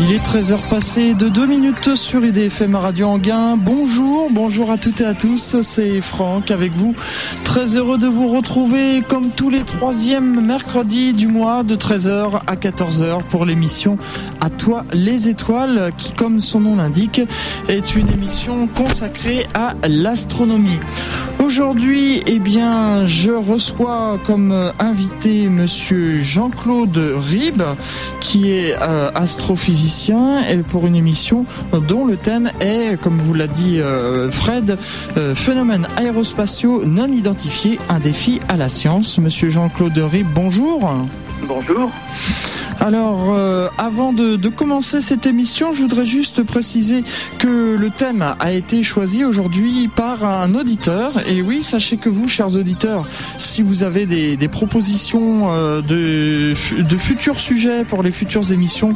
Il est 13h passé de 2 minutes sur IDFM Radio Anguin. Bonjour, bonjour à toutes et à tous, c'est Franck avec vous. Très heureux de vous retrouver comme tous les troisièmes mercredis du mois de 13h à 14h pour l'émission À toi les étoiles qui, comme son nom l'indique, est une émission consacrée à l'astronomie. Aujourd'hui, eh bien, je reçois comme invité monsieur Jean-Claude Ribes qui est euh, astrophysicien et pour une émission dont le thème est, comme vous l'a dit euh, Fred, euh, phénomènes aérospatiaux non identifiés, un défi à la science. Monsieur Jean-Claude Rib, bonjour. Bonjour. Alors, euh, avant de, commencer cette émission, je voudrais juste préciser que le thème a été choisi aujourd'hui par un auditeur. Et oui, sachez que vous, chers auditeurs, si vous avez des, propositions euh, de, futurs sujets pour les futures émissions,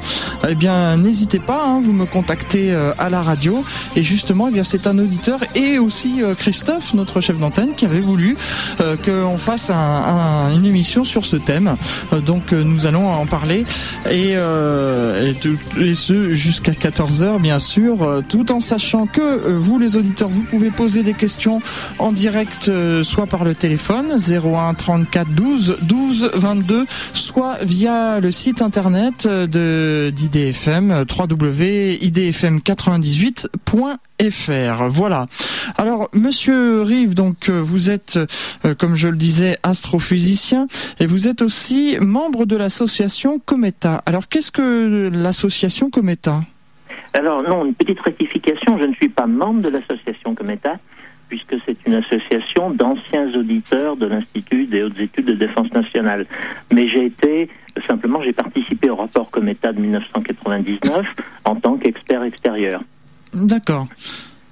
eh bien, n'hésitez pas, hein, vous me contactez euh, à la radio. Et justement, eh bien, c'est un auditeur et aussi Christophe, notre chef d'antenne, qui avait voulu qu'on fasse une émission sur ce thème. donc, nous allons en parler et, euh, et, ce jusqu'à 14h bien sûr, euh, tout en sachant que euh, vous les auditeurs, vous pouvez poser des questions en direct, soit par le téléphone 01 34 12 12 22, soit via le site internet de d'IDFM www.idfm98.fr FR. Voilà. Alors, Monsieur Rive, donc vous êtes, comme je le disais, astrophysicien et vous êtes aussi membre de l'association Cometa. Alors, qu'est-ce que l'association Cometa? Alors non, une petite rectification. Je ne suis pas membre de l'association Cometa puisque c'est une association d'anciens auditeurs de l'Institut des hautes études de défense nationale. Mais j'ai été, simplement, j'ai participé au rapport Cometa de 1999 en tant qu'expert extérieur. D'accord.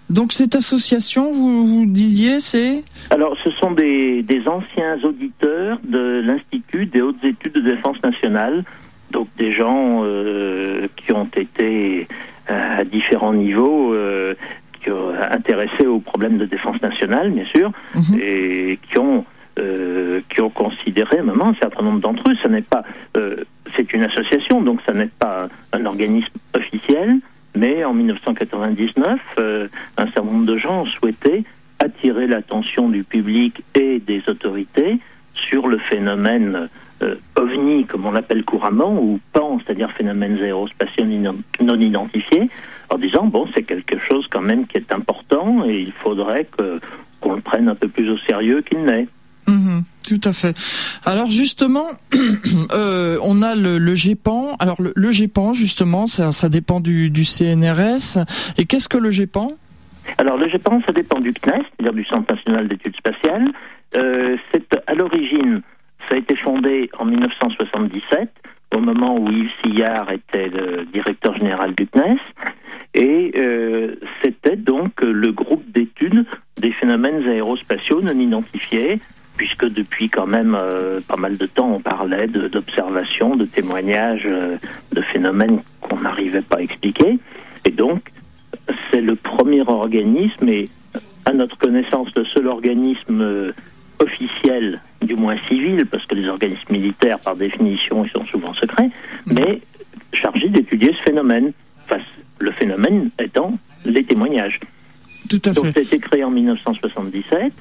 Donc cette association, vous, vous disiez, c'est Alors ce sont des, des anciens auditeurs de l'Institut des hautes études de défense nationale, donc des gens euh, qui ont été euh, à différents niveaux euh, qui ont intéressés aux problèmes de défense nationale, bien sûr, mhm. et qui ont euh, qui ont considéré, moment, un certain nombre d'entre eux, ce n'est pas, c'est une association, donc ça n'est pas un organisme officiel, mais en 1999, euh, un certain nombre de gens ont souhaité attirer l'attention du public et des autorités sur le phénomène euh, OVNI, comme on l'appelle couramment, ou PAN, c'est-à-dire phénomènes aérospatiaux non identifiés, en disant, bon, c'est quelque chose quand même qui est important et il faudrait qu'on le prenne un peu plus au sérieux qu'il n'est. Mhm, tout à fait. Alors justement, euh, on a le, le, GEPAN. Alors le, le GEPAN, justement, ça, ça dépend du, du, CNRS. Et qu'est-ce que le GEPAN? Alors le GEPAN, ça dépend du CNES, c'est-à-dire du Centre national d'études spatiales. Euh, c'est à l'origine, ça a été fondé en 1977, au moment où Yves Sillard était le directeur général du CNES. Et euh, c'était donc le groupe d'études des phénomènes aérospatiaux non identifiés puisque depuis quand même euh, pas mal de temps, on parlait d'observations, de, témoignages, euh, de phénomènes qu'on n'arrivait pas à expliquer. Et donc, c'est le premier organisme, et à notre connaissance, le seul organisme euh, officiel, du moins civil, parce que les organismes militaires, par définition, ils sont souvent secrets, mmh. mais chargé d'étudier ce phénomène. Enfin, le phénomène étant les témoignages. Tout à fait. Donc, ça a été créé en 1977.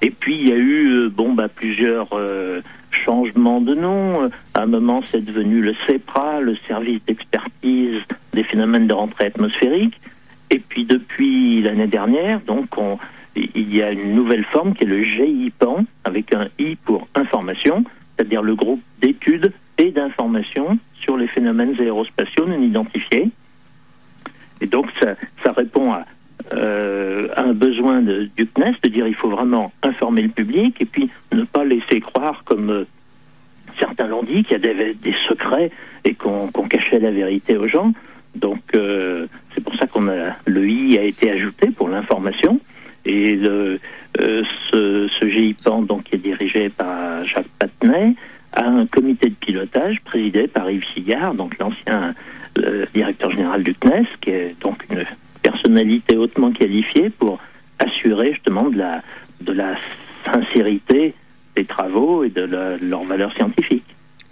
Et puis il y a eu euh, bon bah plusieurs euh, changements de nom. À un moment, c'est devenu le CEPRA, le service d'expertise des phénomènes de rentrée atmosphérique. Et puis depuis l'année dernière, donc on, il y a une nouvelle forme qui est le GIPAN avec un I pour information, c'est-à-dire le groupe d'études et d'informations sur les phénomènes aérospatiaux non identifiés. Et donc ça, répond à euh, un besoin du CNES de dire il faut vraiment informer le public et puis ne pas laisser croire, comme euh, certains l'ont dit, qu'il y a des, des secrets et qu'on cachait la vérité aux gens. Donc euh, c'est pour ça qu'on a le I a été ajouté pour l'information et euh, ce, ce GIPAN donc qui est dirigé par Jacques Patnay a un comité de pilotage présidé par Yves Sigard, donc l'ancien directeur général du CNES, qui est donc une personnalité hautement qualifiée pour assurer justement de la, de la sincérité des travaux et de, leur valeur scientifique.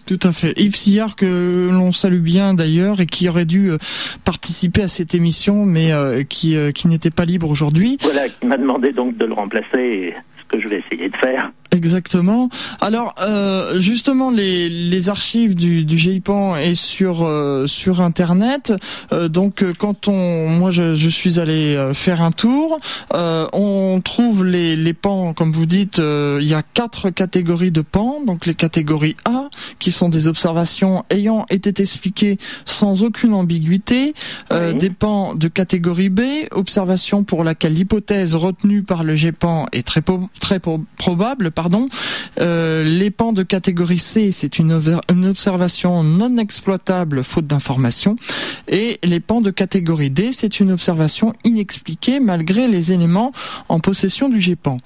Tout à fait. Yves Sillard, que l'on salue bien d'ailleurs et qui aurait dû euh, participer à cette émission, mais euh, qui, euh, qui n'était pas libre aujourd'hui. Voilà, qui m'a demandé donc de le remplacer, ce que je vais essayer de faire. Exactement. Alors euh, justement les, les archives du, du GIPAN est sur euh, sur internet. Euh, donc euh, quand on moi je, je suis allé euh, faire un tour, euh, on trouve les, les pans comme vous dites. il y a quatre catégories de pans. Donc les catégories A qui sont des observations ayant été expliquées sans aucune ambiguïté. Oui. Des pans de catégorie B, observation pour laquelle l'hypothèse retenue par le GEPAN est très po- très po- probable Euh, les pans de catégorie C, c'est une, observation non exploitable faute d'information. Et les pans de catégorie D, c'est une observation inexpliquée malgré les éléments en possession du GEPAN.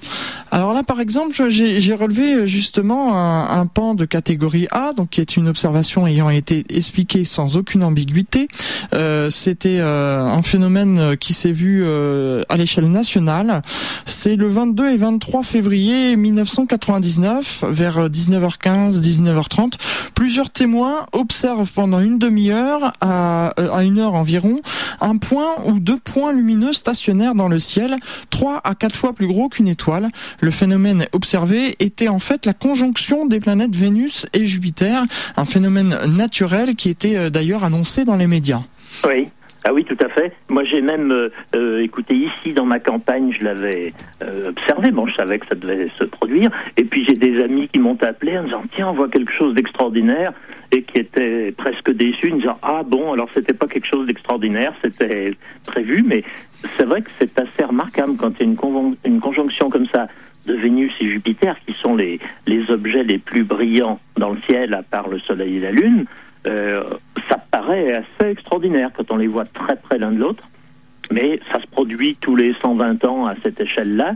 Alors là, par exemple, j'ai relevé euh, justement un, pan de catégorie A, donc qui est une observation ayant été expliquée sans aucune ambiguïté. Euh, C'était un phénomène qui s'est vu à l'échelle nationale. C'est le 22 et 23 février 1999, vers 19h15, 19h30. Plusieurs témoins observent pendant une demi-heure à, euh, à une heure environ un point ou deux points lumineux stationnaires dans le ciel, trois à quatre fois plus gros qu'une étoile. Le phénomène observé était en fait la conjonction des planètes Vénus et Jupiter, un phénomène naturel qui était euh, d'ailleurs annoncé dans les médias. Ah oui, tout à fait. Moi, j'ai même euh, euh, écouté ici dans ma campagne, je l'avais euh, observé. Bon, je savais que ça devait se produire. Et puis j'ai des amis qui m'ont appelé en disant tiens, on voit quelque chose d'extraordinaire et qui étaient presque déçus, en disant ah bon, alors c'était pas quelque chose d'extraordinaire, c'était prévu, mais c'est vrai que c'est assez remarquable quand il y a une, conjonction comme ça de Vénus et Jupiter, qui sont les, objets les plus brillants dans le ciel, à part le Soleil et la Lune, ça paraît assez extraordinaire quand on les voit très près l'un de l'autre. Mais ça se produit tous les 120 ans à cette échelle-là.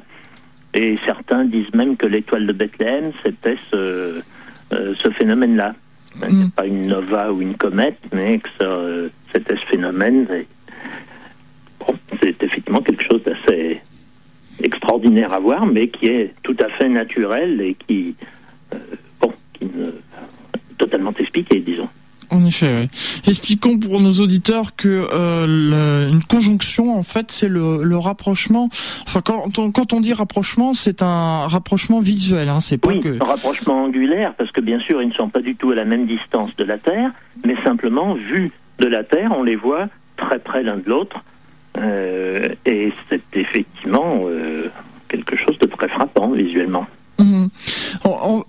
Et certains disent même que l'étoile de Bethléem, c'était ce, euh, ce phénomène-là. Mm. C'est pas une nova ou une comète, mais que ça, euh, c'était ce phénomène. Et, bon, c'est effectivement quelque chose d'assez extraordinaire à voir, mais qui est tout à fait naturel et qui, euh, bon, qui ne totalement expliqué, disons. En effet, oui. Expliquons pour nos auditeurs que euh, une conjonction, en fait, c'est le, le rapprochement. Enfin, quand on, quand on dit rapprochement, c'est un rapprochement visuel. Hein, c'est pas Oui, que. un rapprochement angulaire, parce que bien sûr, ils ne sont pas du tout à la même distance de la Terre, mais simplement, vu de la Terre, on les voit très près l'un de l'autre. Euh, et c'est effectivement euh, quelque chose de très frappant visuellement. Mhm.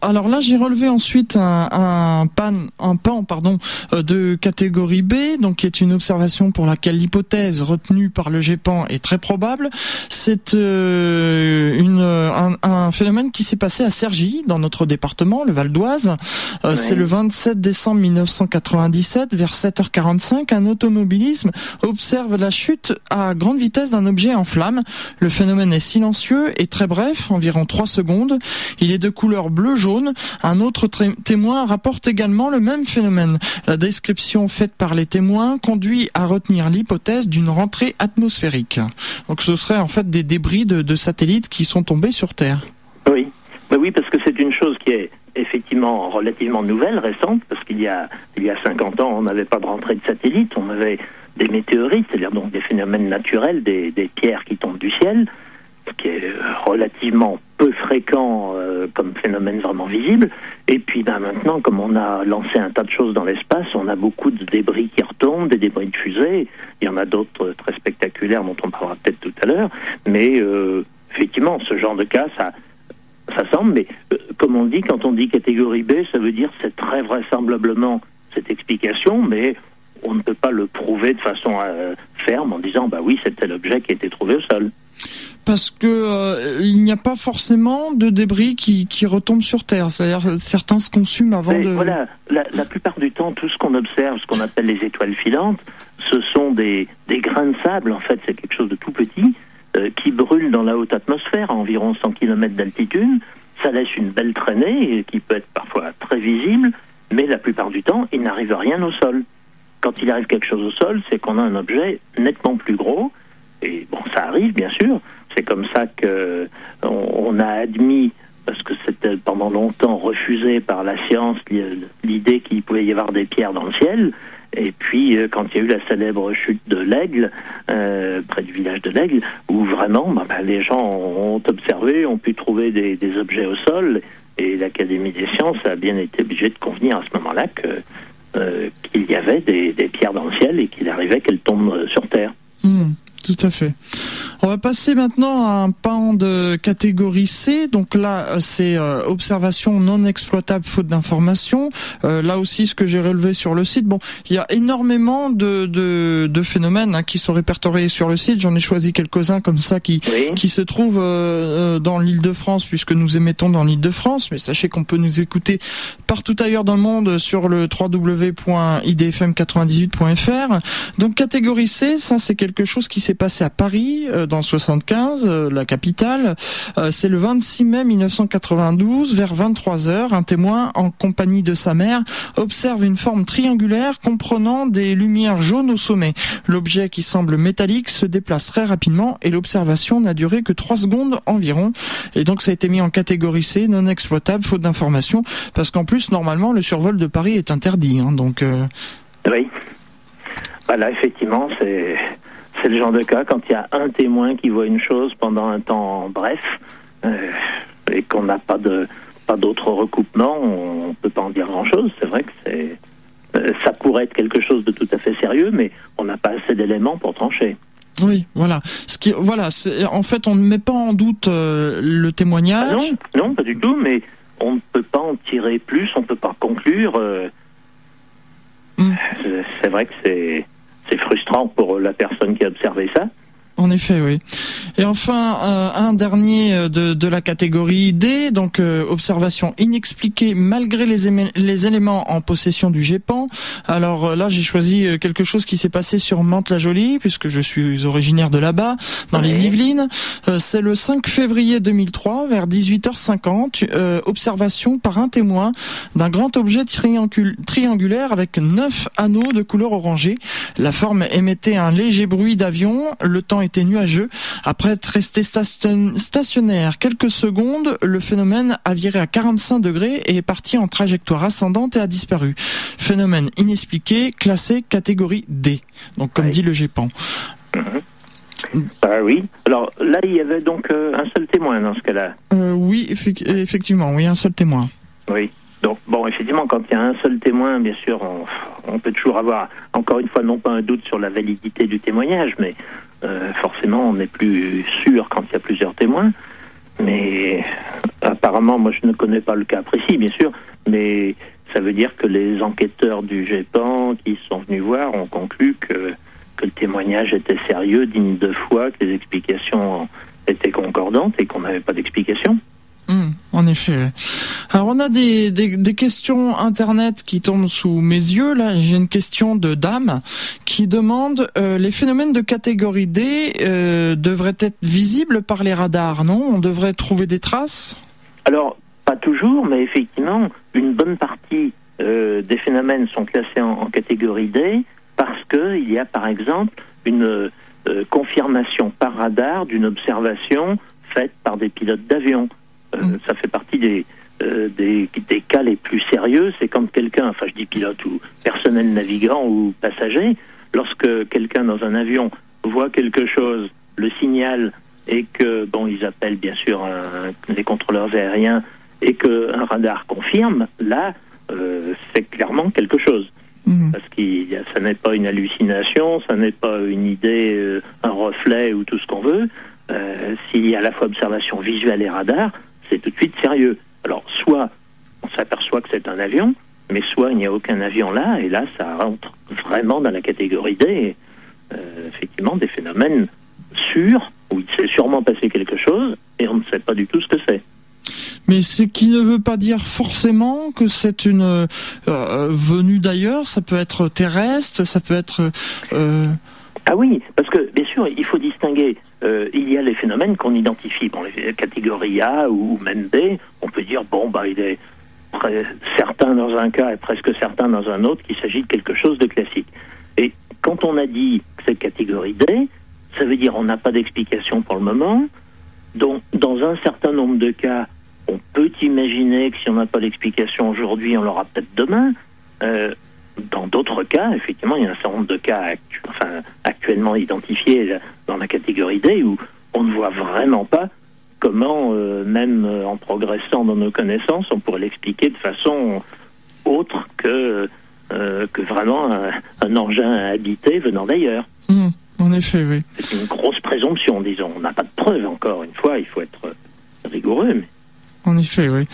Alors là, j'ai relevé ensuite un, un pan, un pan, pardon, euh, de catégorie B, donc qui est une observation pour laquelle l'hypothèse retenue par le GEPAN est très probable. C'est euh, une, un, un phénomène qui s'est passé à Cergy, dans notre département, le Val d'Oise. Euh, Ouais. C'est le 27 décembre 1997, vers 7h45, un automobilisme observe la chute à grande vitesse d'un objet en flammes. Le phénomène est silencieux et très bref, environ 3 secondes. Il est de couleur bleu-jaune. Un autre témoin rapporte également le même phénomène. La description faite par les témoins conduit à retenir l'hypothèse d'une rentrée atmosphérique. Donc ce serait en fait des débris de, satellites qui sont tombés sur Terre. Oui, bah oui, parce que c'est une chose qui est effectivement relativement nouvelle, récente, parce qu'il y a il y a 50 ans, on n'avait pas de rentrée de satellites, on avait des météorites, c'est-à-dire donc des phénomènes naturels, des, des pierres qui tombent du ciel, qui est euh, relativement peu fréquent euh, comme phénomène vraiment visible. Et puis ben, maintenant, comme on a lancé un tas de choses dans l'espace, on a beaucoup de débris qui retombent, des débris de fusées. Il y en a d'autres très spectaculaires dont on parlera peut-être tout à l'heure. Mais euh, effectivement, ce genre de cas, ça, ça semble, mais euh, comme on dit, quand on dit catégorie B, ça veut dire c'est très vraisemblablement cette explication, mais on ne peut pas le prouver de façon euh, ferme en disant bah oui, c'était l'objet qui a été trouvé au sol. Parce que euh, il n'y a pas forcément de débris qui, qui retombent sur Terre. C'est-à-dire certains se consument avant Mais de. Voilà, la, la plupart du temps, tout ce qu'on observe, ce qu'on appelle les étoiles filantes, ce sont des, des grains de sable, en fait, c'est quelque chose de tout petit, euh, qui brûle dans la haute atmosphère, à environ 100 km d'altitude. Ça laisse une belle traînée, qui peut être parfois très visible, mais la plupart du temps, il n'arrive rien au sol. Quand il arrive quelque chose au sol, c'est qu'on a un objet nettement plus gros, et bon, ça arrive, bien sûr. C'est comme ça que on, on a admis parce que c'était pendant longtemps refusé par la science l'idée qu'il pouvait y avoir des pierres dans le ciel. Et puis, euh, quand il y a eu la célèbre chute de l'Aigle, euh, près du village de l'Aigle, où vraiment bah, bah, les gens ont observé, ont pu trouver des, objets au sol, et l'Académie des sciences a bien été obligée de convenir à ce moment-là euh, qu'il y avait des, pierres dans le ciel et qu'il arrivait qu'elles tombent sur Terre. Hmm, tout à fait. On va passer maintenant à un pan de catégorie C. Donc là, euh, c'est euh, observation non exploitable faute d'information. Euh, là aussi, ce que j'ai relevé sur le site, bon, il y a énormément de, de, de phénomènes hein, qui sont répertoriés sur le site. J'en ai choisi quelques-uns comme ça qui, qui se trouvent dans l'île de France, puisque nous émettons dans l'île de France. Mais sachez qu'on peut nous écouter partout ailleurs dans le monde sur le www.idfm98.fr. Donc catégorie C, ça c'est quelque chose qui s'est passé à Paris dans 75, euh, la capitale. Euh, c'est le 26 mai 1992, vers 23 heures, un témoin en compagnie de sa mère observe une forme triangulaire comprenant des lumières jaunes au sommet. L'objet qui semble métallique se déplace très rapidement et l'observation n'a duré que 3 secondes environ. Et donc ça a été mis en catégorie C, non exploitable, faute d'information, parce qu'en plus normalement le survol de Paris est interdit. Hein, donc euh, oui. Voilà, effectivement, c'est c'est le genre de cas quand il y a un témoin qui voit une chose pendant un temps bref euh, et qu'on n'a pas de pas d'autres recoupements, on peut pas en dire grand chose. C'est vrai que c'est euh, ça pourrait être quelque chose de tout à fait sérieux, mais on n'a pas assez d'éléments pour trancher. Oui, voilà. Ce qui, voilà, en fait, on ne met pas en doute euh, le témoignage. Ah non, non, pas du tout, mais on ne peut pas en tirer plus, on ne peut pas conclure. Hmm. C'est vrai que c'est c'est frustrant pour la personne qui a observé ça. En effet, oui. Et enfin, euh, un dernier euh, de, de, la catégorie D, donc euh, observation inexpliquée malgré les, les, éléments en possession du GEPAN. Alors là, j'ai choisi quelque chose qui s'est passé sur Mantes-la-Jolie, puisque je suis originaire de là-bas, dans les Yvelines. C'est le 5 février 2003, vers 18h50, observation par un témoin d'un grand objet triangulaire avec neuf anneaux de couleur orangée. La forme émettait un léger bruit d'avion. Le temps était nuageux. Après être resté stationnaire quelques secondes, le phénomène a viré à 45 degrés et est parti en trajectoire ascendante et a disparu. Phénomène inexpliqué, classé catégorie D. Donc comme dit le GEPAN. Mhm. Ah oui. Alors là, il y avait donc euh, un seul témoin dans ce cas-là. Euh, oui, effectivement, oui, un seul témoin. Oui. Donc, bon, effectivement, quand il y a un seul témoin, bien sûr, on, peut toujours avoir, encore une fois, non pas un doute sur la validité du témoignage, mais euh, forcément, on n'est plus sûr quand il y a plusieurs témoins. Mais apparemment, moi, je ne connais pas le cas précis, bien sûr, mais ça veut dire que les enquêteurs du GEPAN qui sont venus voir ont conclu que, que le témoignage était sérieux, digne de foi, que les explications étaient concordantes et qu'on n'avait pas d'explication. Hmm, en effet. Alors on a des, des, questions internet qui tombent sous mes yeux. Là, j'ai une question de dame qui demande euh, les phénomènes de catégorie D euh, devraient être visibles par les radars, non? On devrait trouver des traces? Alors pas toujours, mais effectivement, une bonne partie euh, des phénomènes sont classés en, en catégorie D parce que il y a par exemple une confirmation par radar d'une observation faite par des pilotes d'avion. Mm. Ça fait partie des, euh, des, des, cas les plus sérieux. C'est quand quelqu'un, enfin je dis pilote ou personnel navigant ou passager, lorsque quelqu'un dans un avion voit quelque chose, le signale et que, bon, ils appellent bien sûr un, les contrôleurs aériens et qu'un radar confirme, là, euh, c'est clairement quelque chose. Mm. Parce que ça n'est pas une hallucination, ça n'est pas une idée, euh, un reflet ou tout ce qu'on veut. S'il y a à la fois observation visuelle et radar, c'est tout de suite sérieux. Alors, soit on s'aperçoit que c'est un avion, mais soit il n'y a aucun avion là, et là, ça rentre vraiment dans la catégorie D, euh, effectivement, des phénomènes sûrs, où il s'est sûrement passé quelque chose, et on ne sait pas du tout ce que c'est. Mais ce qui ne veut pas dire forcément que c'est une euh, venue d'ailleurs, ça peut être terrestre, ça peut être... Euh, ah oui, parce que bien sûr, il faut distinguer. Euh, il y a les phénomènes qu'on identifie, bon, les catégories A ou même B. On peut dire bon, bah, il est certain dans un cas et presque certain dans un autre qu'il s'agit de quelque chose de classique. Et quand on a dit que c'est catégorie D, ça veut dire on n'a pas d'explication pour le moment. Donc, dans un certain nombre de cas, On peut imaginer que si on n'a pas l'explication aujourd'hui, on l'aura peut-être demain. Euh, dans d'autres cas, effectivement, il y a un certain nombre de cas enfin, actuellement identifiés dans la catégorie D où on ne voit vraiment pas comment, euh, même en progressant dans nos connaissances, on pourrait l'expliquer de façon autre que, euh, que vraiment un, engin habité venant d'ailleurs. Mmh, en effet, oui. C'est une grosse présomption, disons. On n'a pas de preuves encore une fois, il faut être rigoureux. Mais... En effet, oui.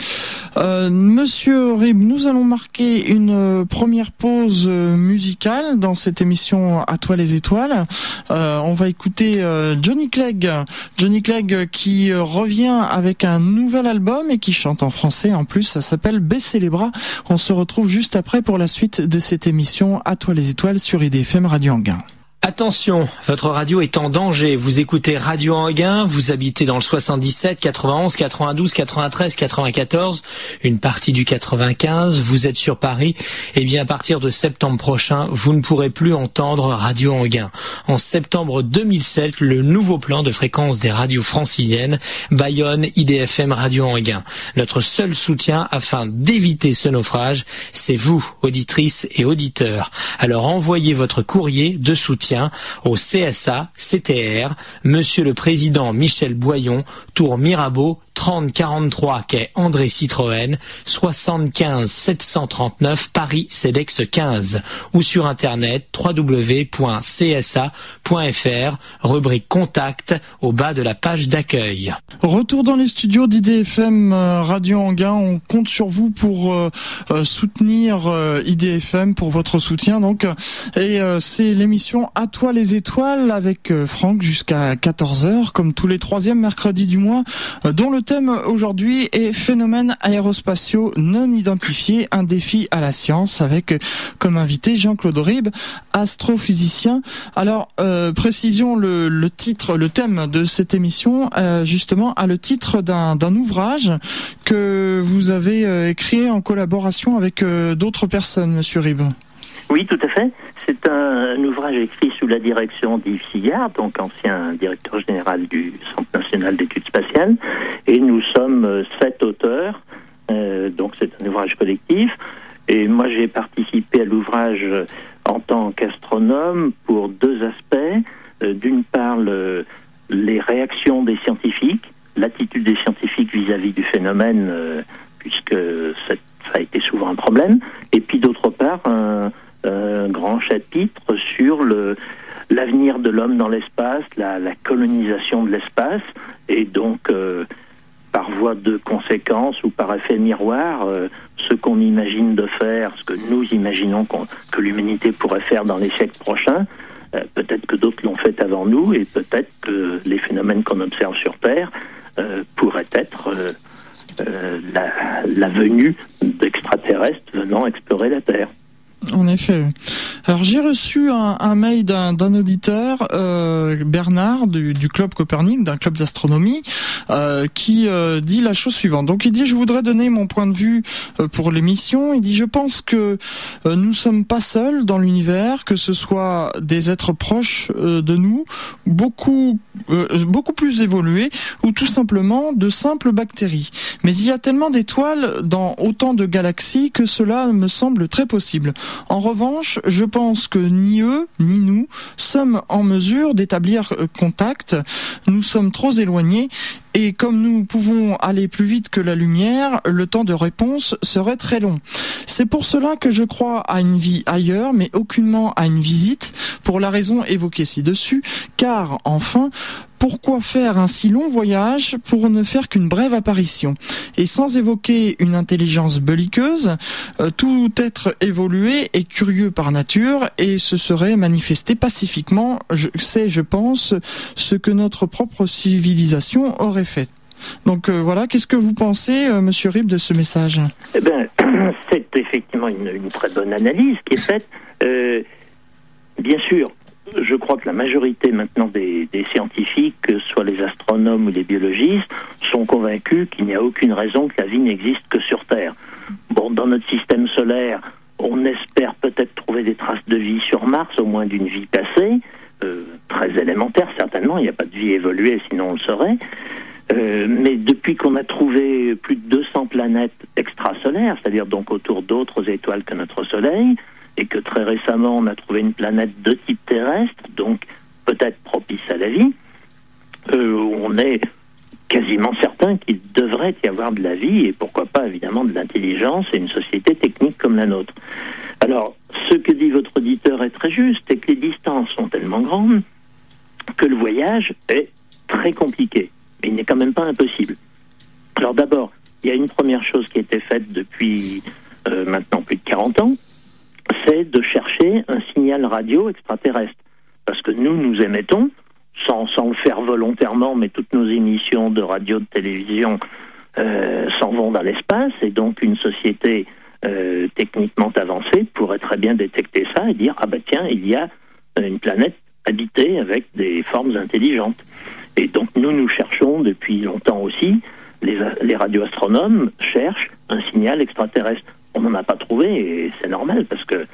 Euh, Monsieur Rib, nous allons marquer une euh, première pause euh, musicale dans cette émission À toi les étoiles. on va écouter Johnny Clegg. Johnny Clegg qui revient avec un nouvel album et qui chante en français en plus. Ça s'appelle Baisser les bras. On se retrouve juste après pour la suite de cette émission À toi les étoiles sur IDFM Radio Anguin. Attention, votre radio est en danger. Vous écoutez Radio Anguin, vous habitez dans le 77, 91, 92, 93, 94, une partie du 95, vous êtes sur Paris. Eh bien, à partir de septembre prochain, vous ne pourrez plus entendre Radio Anguin. En septembre 2007, le nouveau plan de fréquence des radios franciliennes, Bayonne, IDFM, Radio Anguin. Notre seul soutien afin d'éviter ce naufrage, c'est vous, auditrices et auditeurs. Alors envoyez votre courrier de soutien au CSA, CTR, Monsieur le Président Michel Boyon, Tour Mirabeau, 3043 quai André Citroën, 75 739 Paris CEDEX 15 ou sur internet www.csa.fr, rubrique contact au bas de la page d'accueil. Retour dans les studios d'IDFM euh, Radio Anguin, on compte sur vous pour euh, euh, soutenir IDFM pour votre soutien donc. Et c'est l'émission À toi les étoiles avec Franck jusqu'à 14h comme tous les troisièmes mercredis du mois dont le thème aujourd'hui est phénomènes aérospatiaux non identifiés, un défi à la science avec comme invité Jean-Claude Rib, astrophysicien. Alors, euh, précision le, titre, le thème de cette émission, euh, justement, a le titre d'un ouvrage que vous avez euh, écrit en collaboration avec d'autres personnes, Monsieur Rib. Oui, tout à fait. C'est un, ouvrage écrit sous la direction d'Yves Sillard, donc ancien directeur général du Centre national d'études spatiales. Et nous sommes euh, sept auteurs, euh, donc c'est un ouvrage collectif. Et moi, j'ai participé à l'ouvrage en tant qu'astronome pour deux aspects. Euh, d'une part, les réactions des scientifiques, l'attitude des scientifiques vis-à-vis du phénomène, puisque ça a été souvent un problème. Et puis d'autre part, un grand chapitre sur l'avenir de l'homme dans l'espace, la, colonisation de l'espace, et donc euh, par voie de conséquence ou par effet miroir, euh, ce qu'on imagine de faire, ce que nous imaginons que l'humanité pourrait faire dans les siècles prochains, euh, peut-être que d'autres l'ont fait avant nous, et peut-être que les phénomènes qu'on observe sur Terre pourraient être la venue d'extraterrestres venant explorer la Terre. En effet. Alors j'ai reçu un, un mail d'un auditeur, euh, Bernard du, du, club Copernic, d'un club d'astronomie, euh, qui euh, dit la chose suivante. Donc il dit je voudrais donner mon point de vue euh, pour l'émission. Il dit je pense que euh, nous sommes pas seuls dans l'univers, que ce soit des êtres proches de nous, beaucoup beaucoup plus évolués, ou tout simplement de simples bactéries. Mais il y a tellement d'étoiles dans autant de galaxies que cela me semble très possible. En revanche, je pense que ni eux, ni nous sommes en mesure d'établir euh, contact. Nous sommes trop éloignés et comme nous pouvons aller plus vite que la lumière, le temps de réponse serait très long. C'est pour cela que je crois à une vie ailleurs, mais aucunement à une visite, pour la raison évoquée ci-dessus, car enfin, pourquoi faire un si long voyage pour ne faire qu'une brève apparition? Et sans évoquer une intelligence belliqueuse, euh, tout être évolué est curieux par nature et se serait manifesté pacifiquement. C'est, je pense, ce que notre propre civilisation aurait fait. Donc euh, voilà, qu'est-ce que vous pensez, euh, Monsieur Rib, de ce message? Eh bien, c'est effectivement une, très bonne analyse qui est faite. bien sûr, je crois que la majorité maintenant des, scientifiques, que ce soit les astronomes ou les biologistes, sont convaincus qu'il n'y a aucune raison que la vie n'existe que sur Terre. Bon, dans notre système solaire, on espère peut-être trouver des traces de vie sur Mars, au moins d'une vie passée, euh, très élémentaire certainement, il n'y a pas de vie évoluée, sinon on le saurait. Euh, mais depuis qu'on a trouvé plus de 200 planètes extrasolaires, c'est-à-dire donc autour d'autres étoiles que notre Soleil, et que très récemment on a trouvé une planète de type terrestre, donc peut-être propice à la vie, euh, on est quasiment certain qu'il devrait y avoir de la vie et pourquoi pas évidemment de l'intelligence et une société technique comme la nôtre. Alors, ce que dit votre auditeur est très juste, c'est que les distances sont tellement grandes que le voyage est très compliqué, mais il n'est quand même pas impossible. Alors d'abord, il y a une première chose qui a été faite depuis euh, maintenant plus de 40 ans, c'est de chercher un signal radio extraterrestre. Parce que nous, nous émettons, sans, sans le faire volontairement, mais toutes nos émissions de radio, de télévision euh, s'en vont dans l'espace, et donc une société euh, techniquement avancée pourrait très bien détecter ça et dire ah ben tiens, il y a une planète habitée avec des formes intelligentes. Et donc nous, nous cherchons depuis longtemps aussi, les, les radioastronomes cherchent un signal extraterrestre. On n'en a pas trouvé et c'est normal parce que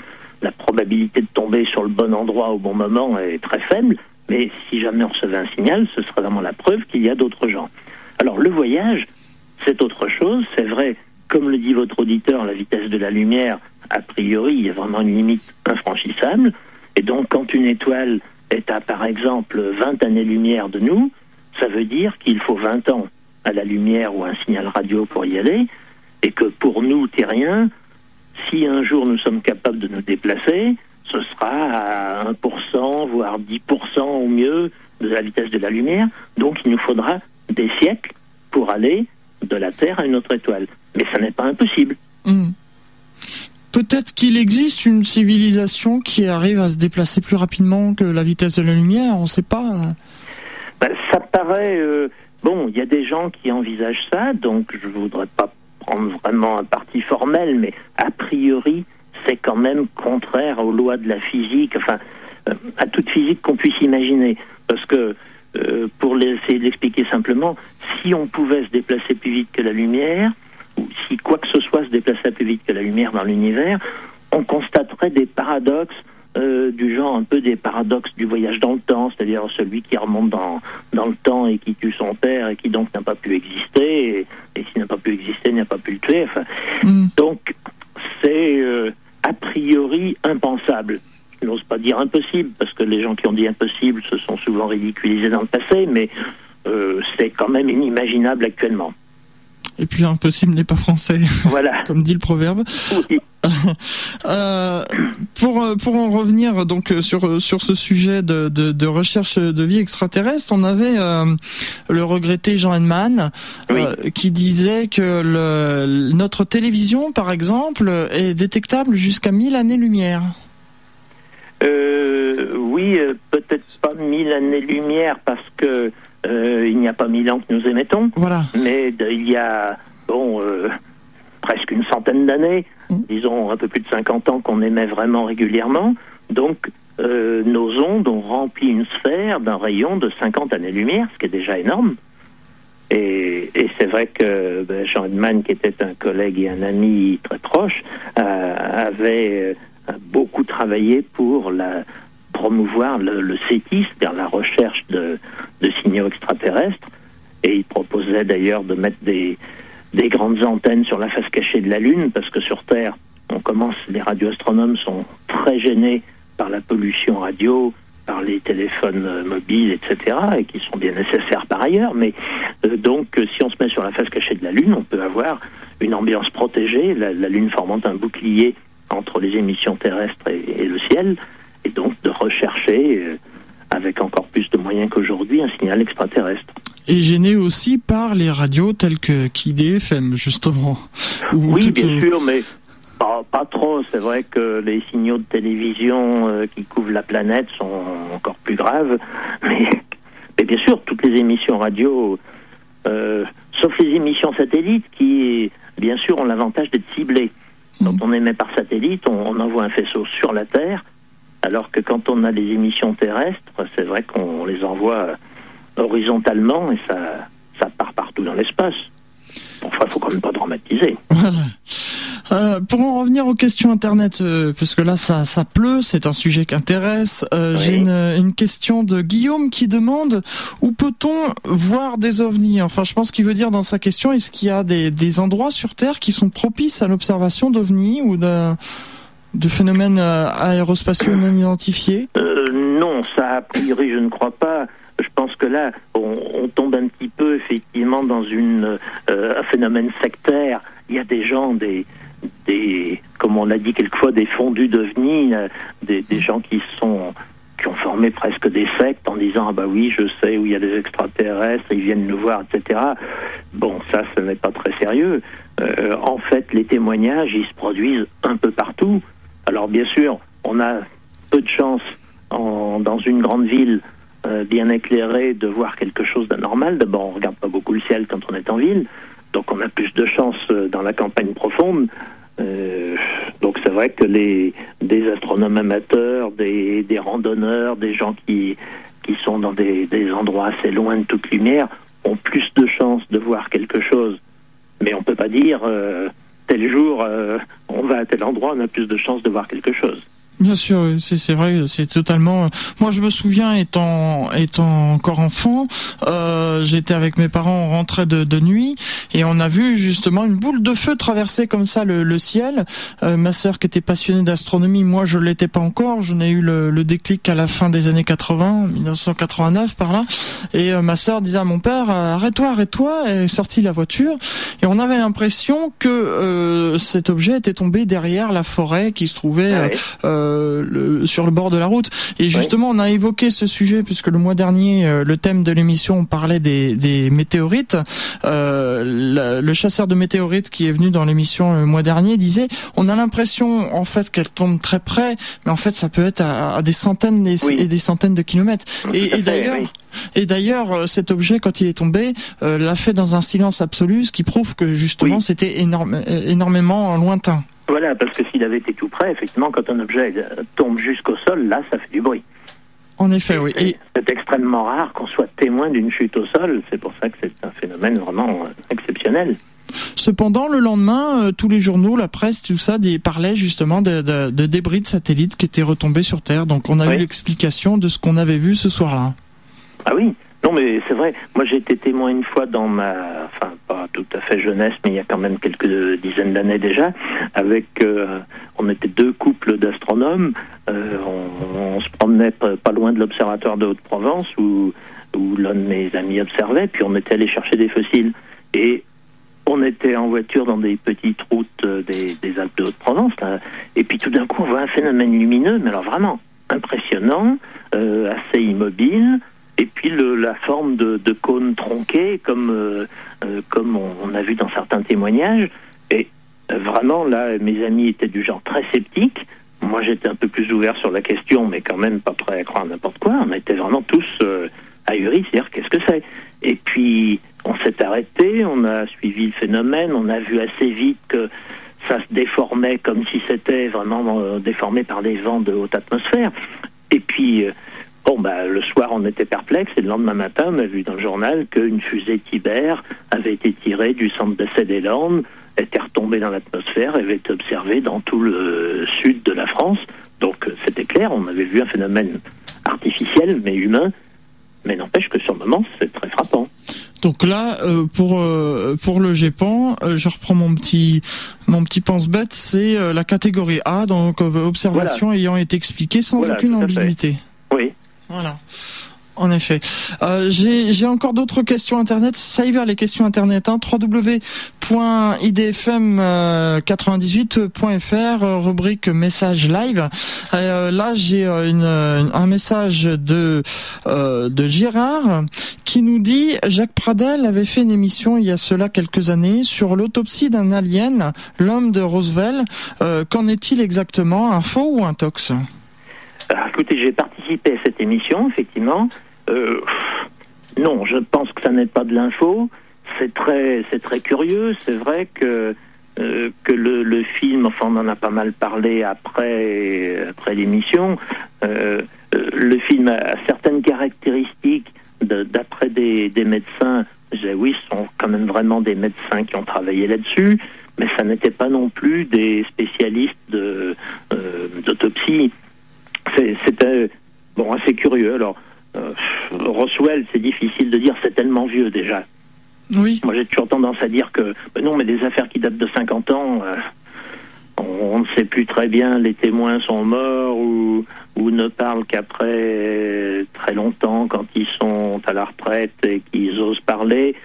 la probabilité de tomber sur le bon endroit au bon moment est très faible. Mais si jamais on recevait un signal, ce serait vraiment la preuve qu'il y a d'autres gens. Alors le voyage, c'est autre chose. C'est vrai, comme le dit votre auditeur, la vitesse de la lumière, a priori, il y a vraiment une limite infranchissable. Et donc quand une étoile est à, par exemple, 20 années-lumière de nous, ça veut dire qu'il faut 20 ans à la lumière ou un signal radio pour y aller, et que pour nous, terriens, si un jour nous sommes capables de nous déplacer, ce sera à 1%, voire 10% au mieux de la vitesse de la lumière. Donc il nous faudra des siècles pour aller de la Terre à une autre étoile. Mais ça n'est pas impossible. Hmm. Peut-être qu'il existe une civilisation qui arrive à se déplacer plus rapidement que la vitesse de la lumière, on ne sait pas. Ben, ça paraît... Euh, bon, il y a des gens qui envisagent ça, donc je ne voudrais pas prendre vraiment un parti formel, mais a priori, c'est quand même contraire aux lois de la physique, enfin, euh, à toute physique qu'on puisse imaginer. Parce que, euh, pour essayer de l'expliquer simplement, si on pouvait se déplacer plus vite que la lumière, si quoi que ce soit se déplaçait plus vite que la lumière dans l'univers, on constaterait des paradoxes euh, du genre un peu des paradoxes du voyage dans le temps, c'est-à-dire celui qui remonte dans, dans le temps et qui tue son père et qui donc n'a pas pu exister, et, et s'il n'a pas pu exister, n'a pas pu le tuer. Enfin, mm. Donc, c'est euh, a priori impensable. Je n'ose pas dire impossible, parce que les gens qui ont dit impossible se sont souvent ridiculisés dans le passé, mais euh, c'est quand même inimaginable actuellement. Et puis impossible n'est pas français. Voilà. Comme dit le proverbe. euh, pour pour en revenir donc sur sur ce sujet de, de, de recherche de vie extraterrestre, on avait euh, le regretté Jean Henman euh, qui disait que le, notre télévision, par exemple, est détectable jusqu'à 1000 années-lumière. Euh, oui, euh, peut-être pas 1000 années-lumière parce que euh, il n'y a pas mille ans que nous émettons, voilà. mais il y a bon euh, presque une centaine d'années, mmh. disons un peu plus de 50 ans qu'on émet vraiment régulièrement. Donc euh, nos ondes ont rempli une sphère d'un rayon de 50 années-lumière, ce qui est déjà énorme. Et, et c'est vrai que ben, Jean Edman, qui était un collègue et un ami très proche, avait beaucoup travaillé pour la, promouvoir le, le CETIS, c'est-à-dire la recherche de, signaux extraterrestres. Et il proposait d'ailleurs de mettre des, des grandes antennes sur la face cachée de la Lune, parce que sur Terre, on commence, les radioastronomes sont très gênés par la pollution radio, par les téléphones mobiles, etc., et qui sont bien nécessaires par ailleurs. Mais euh, donc, si on se met sur la face cachée de la Lune, on peut avoir une ambiance protégée, la, Lune formant un bouclier entre les émissions terrestres et le ciel, et donc de rechercher, euh, avec encore plus de moyens qu'aujourd'hui, un signal extraterrestre. Et gêné aussi par les radios telles que KIDFM, justement. Oui, bien sûr, mais pas, pas trop. C'est vrai que les signaux de télévision euh, qui couvrent la planète sont encore plus graves. Mais, mais bien sûr, toutes les émissions radio, euh, sauf les émissions satellites qui, bien sûr, ont l'avantage d'être ciblées. Quand on émet par satellite, on, on envoie un faisceau sur la Terre alors que quand on a des émissions terrestres, c'est vrai qu'on les envoie horizontalement et ça, ça part partout dans l'espace. Enfin, il faut quand même pas dramatiser. Voilà. Euh, pour en revenir aux questions internet, euh, parce que là ça, ça pleut, c'est un sujet qui intéresse. Euh, J'ai une, une, question de Guillaume qui demande où peut-on voir des ovnis? Enfin, je pense qu'il veut dire dans sa question est-ce qu'il y a des, des, endroits sur Terre qui sont propices à l'observation d'ovnis ou de, de phénomènes euh, aérospatiaux non identifiés? Non, ça a priori je ne crois pas. Je pense que là, on, tombe un petit peu effectivement dans une, euh, un phénomène sectaire. Il y a des gens, des, des comme on l'a dit quelquefois, des fondus d'OVNI, euh, des, gens qui sont qui ont formé presque des sectes en disant ah bah oui je sais où il y a des extraterrestres ils viennent nous voir etc bon ça ce n'est pas très sérieux. Euh, en fait les témoignages ils se produisent un peu partout alors bien sûr on a peu de chance dans une grande ville euh, bien éclairé de voir quelque chose d'anormal. D'abord, on regarde pas beaucoup le ciel quand on est en ville, donc on a plus de chance euh, dans la campagne profonde. Euh, donc c'est vrai que les des astronomes amateurs, des, randonneurs, des gens qui sont dans des, endroits assez loin de toute lumière ont plus de chances de voir quelque chose. Mais on peut pas dire tel jour euh, on va à tel endroit, on a plus de chances de voir quelque chose. Bien sûr, c'est vrai, c'est totalement. Moi, je me souviens étant étant encore enfant, euh, j'étais avec mes parents, on rentrait de, de, nuit et on a vu justement une boule de feu traverser comme ça le, le ciel. Euh, ma sœur qui était passionnée d'astronomie, moi je l'étais pas encore. Je n'ai eu le, le, déclic à la fin des années 80, 1989 par là. Et euh, ma sœur disait à mon père arrête-toi, arrête-toi, et est sortie la voiture et on avait l'impression que euh, cet objet était tombé derrière la forêt qui se trouvait. Ah. Euh, le, sur le bord de la route. Et justement, on a évoqué ce sujet puisque le mois dernier, euh, le thème de l'émission, on parlait des, des météorites. Euh, le, le, chasseur de météorites qui est venu dans l'émission le mois dernier disait, on a l'impression en fait qu'elle tombe très près, mais en fait ça peut être à, à des centaines et, oui. et, des centaines de kilomètres. Et, et d'ailleurs. Oui. Et d'ailleurs, cet objet, quand il est tombé, euh, l'a fait dans un silence absolu, ce qui prouve que justement, oui. c'était énorme, énormément lointain. Voilà, parce que s'il avait été tout près, effectivement, quand un objet tombe jusqu'au sol, là, ça fait du bruit. En effet, oui. Et c'est extrêmement rare qu'on soit témoin d'une chute au sol. C'est pour ça que c'est un phénomène vraiment exceptionnel. Cependant, le lendemain, euh, tous les journaux, la presse, tout ça, des, parlaient justement de, de, de, débris de satellites qui étaient retombés sur Terre. Donc, on a oui. eu l'explication de ce qu'on avait vu ce soir-là. Ah oui, non, mais c'est vrai. Moi, j'ai été témoin une fois dans ma, enfin, pas tout à fait jeunesse, mais il y a quand même quelques dizaines d'années déjà, avec, euh, on était deux couples d'astronomes. Euh, on, se promenait pas loin de l'observatoire de Haute-Provence où, l'un de mes amis observait, puis on était allé chercher des fossiles. Et on était en voiture dans des petites routes euh, des, Alpes de Haute-Provence, et puis tout d'un coup, on voit un phénomène lumineux, mais alors vraiment impressionnant, assez immobile et puis la forme de, cône tronqué, comme, euh, euh, comme on, a vu dans certains témoignages. Et vraiment, là, mes amis étaient du genre très sceptiques. Moi, j'étais un peu plus ouvert sur la question, mais quand même pas prêt à croire n'importe quoi. On était vraiment tous euh, ahuris, c'est-à-dire qu'est-ce que c'est? Et puis, on s'est arrêté, on a suivi le phénomène, on a vu assez vite que ça se déformait comme si c'était vraiment euh, déformé par des vents de haute atmosphère. Et puis, Bon, bah, le soir, on était perplexe et le lendemain matin, on a vu dans le journal qu'une fusée Tiber avait été tirée du centre d'essai des Landes, était retombée dans l'atmosphère et avait été observée dans tout le sud de la France. Donc, c'était clair, on avait vu un phénomène artificiel, mais humain. Mais n'empêche que sur le moment, c'est très frappant. Donc là, euh, pour euh, pour le GEPAN, euh, je reprends mon petit mon petit pense-bête, c'est euh, la catégorie A, donc observation voilà. ayant été expliquée sans voilà, aucune ambiguïté. Oui. Voilà. En effet. Euh, J'ai encore d'autres questions Internet. Ça y va, les questions Internet. Hein. www.idfm98.fr, rubrique message live. Euh, là, j'ai un message de, euh, de Gérard qui nous dit Jacques Pradel avait fait une émission il y a cela quelques années sur l'autopsie d'un alien, l'homme de Roosevelt. Euh, Qu'en est-il exactement? Un faux ou un tox? Alors, écoutez, j'ai participé à cette émission, effectivement. Euh, non, je pense que ça n'est pas de l'info. C'est très, c'est très curieux. C'est vrai que euh, que le, film, enfin, on en a pas mal parlé après après l'émission. Euh, le film a certaines caractéristiques d'après des, des, médecins. Oui, ce sont quand même vraiment des médecins qui ont travaillé là-dessus, mais ça n'était pas non plus des spécialistes d'autopsie. Alors Roswell, c'est difficile de dire, c'est tellement vieux déjà. Oui. Moi, j'ai toujours tendance à dire que ben non, mais des affaires qui datent de 50 ans, euh, on, ne sait plus très bien, les témoins sont morts ou, ou ne parlent qu'après très longtemps, quand ils sont à la retraite et qu'ils osent parler.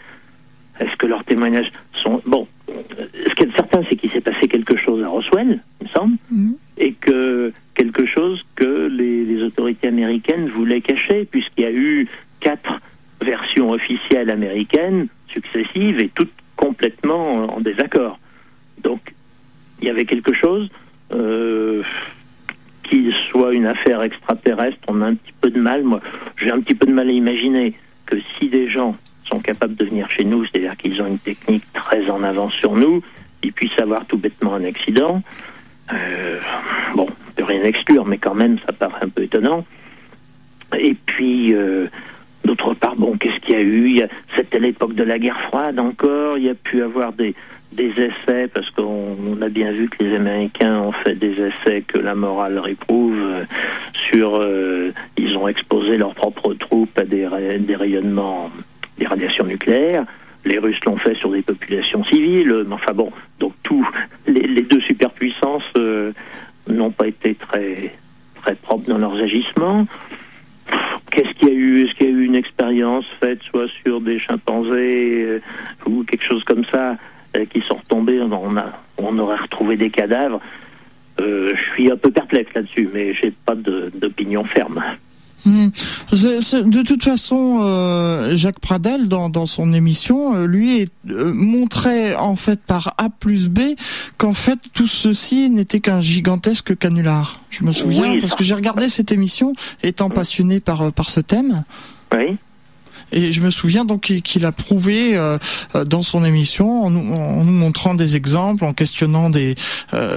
Est-ce que leurs témoignages sont... Bon, ce qui est certain, c'est qu'il s'est passé quelque chose à Roswell, il me semble, mhm. Et que quelque chose que les, autorités américaines voulaient cacher, puisqu'il y a eu quatre versions officielles américaines successives et toutes complètement en désaccord. Donc, il y avait quelque chose, euh, qu'il soit une affaire extraterrestre, on a un petit peu de mal, moi, j'ai un petit peu de mal à imaginer que si des gens sont capables de venir chez nous, c'est-à-dire qu'ils ont une technique très en avance sur nous, ils puissent avoir tout bêtement un accident. Euh, bon, on peut rien exclure, mais quand même, ça paraît un peu étonnant. Et puis, euh, D'autre part, bon, qu'est-ce qu'il y a eu? C'était l'époque de la guerre froide encore. Il y a pu avoir des, essais, parce qu'on a bien vu que les Américains ont fait des essais que la morale réprouve euh, sur. Euh, ils ont exposé leurs propres troupes à des, des rayonnements, des radiations nucléaires. Les Russes l'ont fait sur des populations civiles. Mais enfin bon, donc tous les, deux euh, n'ont été très très propres dans leurs agissements. Qu'est-ce qu'il y a eu? Est-ce qu'il y a eu une expérience faite soit sur des chimpanzés euh, ou quelque chose comme ça euh, qui sont retombés? On, a, on aurait retrouvé des cadavres. Euh, je suis un peu perplexe là-dessus, mais j'ai pas d'opinion ferme. De toute façon, euh, Jacques Pradel, dans, dans son émission, euh, lui euh, montrait en fait par A plus B qu'en fait tout ceci n'était qu'un gigantesque canular. Je me souviens parce que j'ai regardé cette émission étant passionné par par ce thème. Oui. Et je me souviens donc qu'il a prouvé dans son émission, en nous, en nous, montrant des exemples, en questionnant des,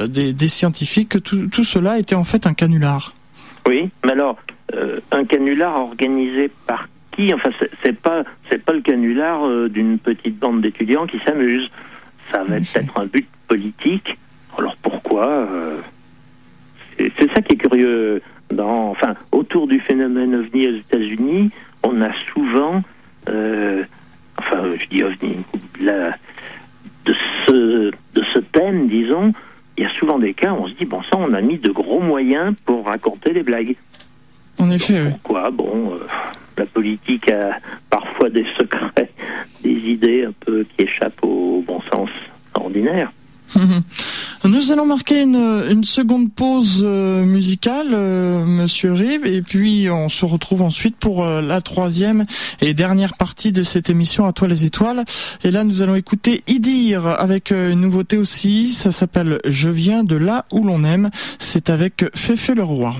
des, des, scientifiques, que tout, tout, cela était en fait un canular. Oui, mais alors, euh, un canular organisé par qui Enfin, c'est pas c'est pas le canular euh, d'une petite bande d'étudiants qui s'amusent. Ça va être un but politique. Alors pourquoi euh, C'est ça qui est curieux. Dans, enfin, autour du phénomène ovni aux États-Unis, on a souvent, enfin, je dis ovni, de ce de ce thème, disons, il y a souvent des cas où on se dit bon ça, on a mis de gros moyens pour raconter des blagues. En effet, oui. Pourquoi Bon, euh, la politique a parfois des secrets, des idées un peu qui échappent au bon sens ordinaire. Nous allons marquer une, seconde pause euh, musicale, euh, Monsieur Rive, et puis on se retrouve ensuite pour la troisième et dernière partie de cette émission à toi les étoiles. Et là, nous allons écouter Idir avec une nouveauté aussi. Ça s'appelle Je viens de là où l'on aime. C'est avec Féfé le roi.